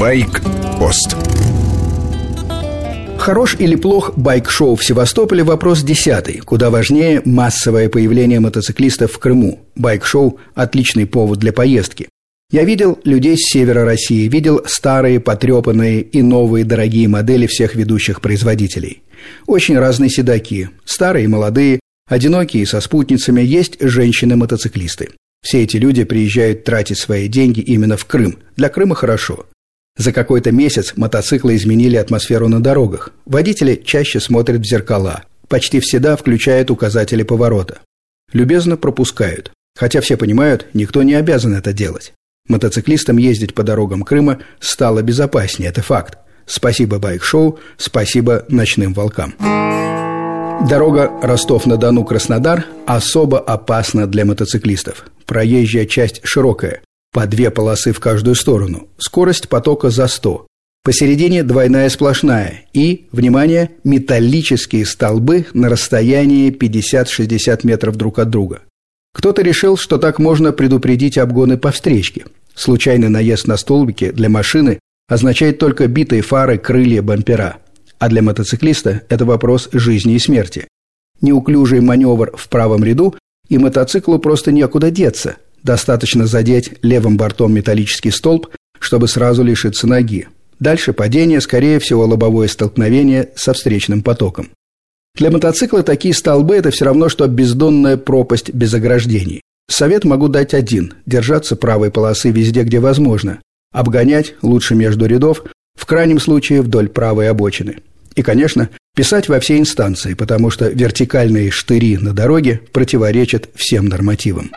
Байк-пост Хорош или плох байк-шоу в Севастополе – вопрос десятый. Куда важнее массовое появление мотоциклистов в Крыму. Байк-шоу – отличный повод для поездки. Я видел людей с севера России, видел старые, потрепанные и новые дорогие модели всех ведущих производителей. Очень разные седаки, старые и молодые, одинокие со спутницами, есть женщины-мотоциклисты. Все эти люди приезжают тратить свои деньги именно в Крым. Для Крыма хорошо. За какой-то месяц мотоциклы изменили атмосферу на дорогах. Водители чаще смотрят в зеркала. Почти всегда включают указатели поворота. Любезно пропускают. Хотя все понимают, никто не обязан это делать. Мотоциклистам ездить по дорогам Крыма стало безопаснее, это факт. Спасибо байк-шоу, спасибо ночным волкам. Дорога Ростов-на-Дону-Краснодар особо опасна для мотоциклистов. Проезжая часть широкая, по две полосы в каждую сторону. Скорость потока за 100. Посередине двойная сплошная и, внимание, металлические столбы на расстоянии 50-60 метров друг от друга. Кто-то решил, что так можно предупредить обгоны по встречке. Случайный наезд на столбики для машины означает только битые фары, крылья, бампера – а для мотоциклиста это вопрос жизни и смерти. Неуклюжий маневр в правом ряду, и мотоциклу просто некуда деться. Достаточно задеть левым бортом металлический столб, чтобы сразу лишиться ноги. Дальше падение, скорее всего, лобовое столкновение со встречным потоком. Для мотоцикла такие столбы – это все равно, что бездонная пропасть без ограждений. Совет могу дать один – держаться правой полосы везде, где возможно. Обгонять лучше между рядов, в крайнем случае вдоль правой обочины – и, конечно, писать во все инстанции, потому что вертикальные штыри на дороге противоречат всем нормативам.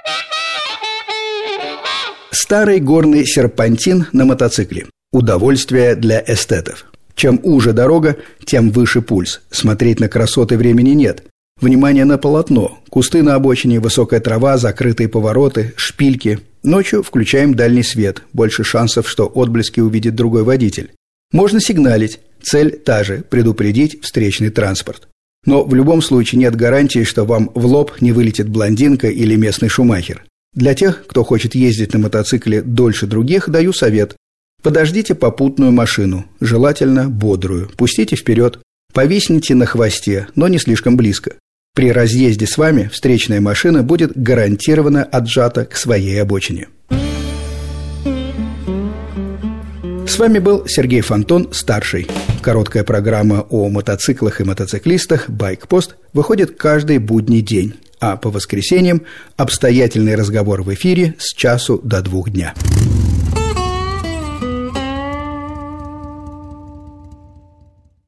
Старый горный серпантин на мотоцикле. Удовольствие для эстетов. Чем уже дорога, тем выше пульс. Смотреть на красоты времени нет. Внимание на полотно. Кусты на обочине, высокая трава, закрытые повороты, шпильки. Ночью включаем дальний свет. Больше шансов, что отблески увидит другой водитель. Можно сигналить. Цель та же – предупредить встречный транспорт. Но в любом случае нет гарантии, что вам в лоб не вылетит блондинка или местный шумахер. Для тех, кто хочет ездить на мотоцикле дольше других, даю совет. Подождите попутную машину, желательно бодрую, пустите вперед, повисните на хвосте, но не слишком близко. При разъезде с вами встречная машина будет гарантированно отжата к своей обочине. С вами был Сергей Фонтон, старший. Короткая программа о мотоциклах и мотоциклистах «Байкпост» выходит каждый будний день, а по воскресеньям обстоятельный разговор в эфире с часу до двух дня.